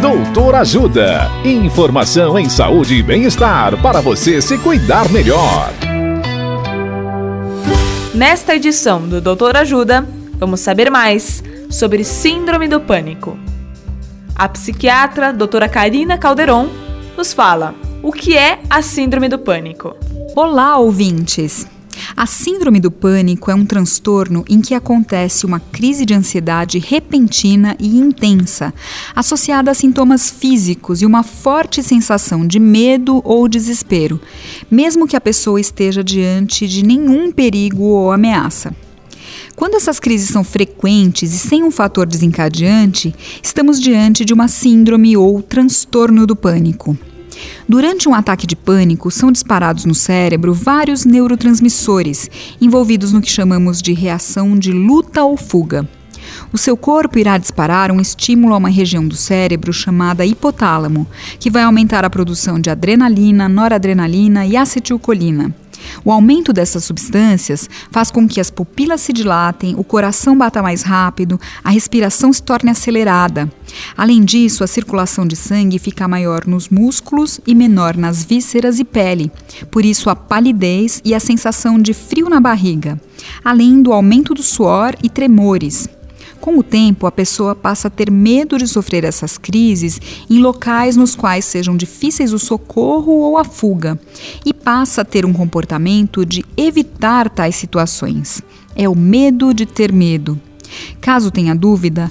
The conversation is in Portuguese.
Doutor Ajuda. Informação em saúde e bem-estar para você se cuidar melhor. Nesta edição do Doutor Ajuda, vamos saber mais sobre Síndrome do Pânico. A psiquiatra doutora Karina Calderon nos fala o que é a Síndrome do Pânico. Olá, ouvintes! A síndrome do pânico é um transtorno em que acontece uma crise de ansiedade repentina e intensa, associada a sintomas físicos e uma forte sensação de medo ou desespero, mesmo que a pessoa esteja diante de nenhum perigo ou ameaça. Quando essas crises são frequentes e sem um fator desencadeante, estamos diante de uma síndrome ou transtorno do pânico. Durante um ataque de pânico, são disparados no cérebro vários neurotransmissores envolvidos no que chamamos de reação de luta ou fuga. O seu corpo irá disparar um estímulo a uma região do cérebro chamada hipotálamo, que vai aumentar a produção de adrenalina, noradrenalina e acetilcolina. O aumento dessas substâncias faz com que as pupilas se dilatem, o coração bata mais rápido, a respiração se torne acelerada. Além disso, a circulação de sangue fica maior nos músculos e menor nas vísceras e pele, por isso a palidez e a sensação de frio na barriga, além do aumento do suor e tremores. Com o tempo, a pessoa passa a ter medo de sofrer essas crises em locais nos quais sejam difíceis o socorro ou a fuga e passa a ter um comportamento de evitar tais situações. É o medo de ter medo. Caso tenha dúvida,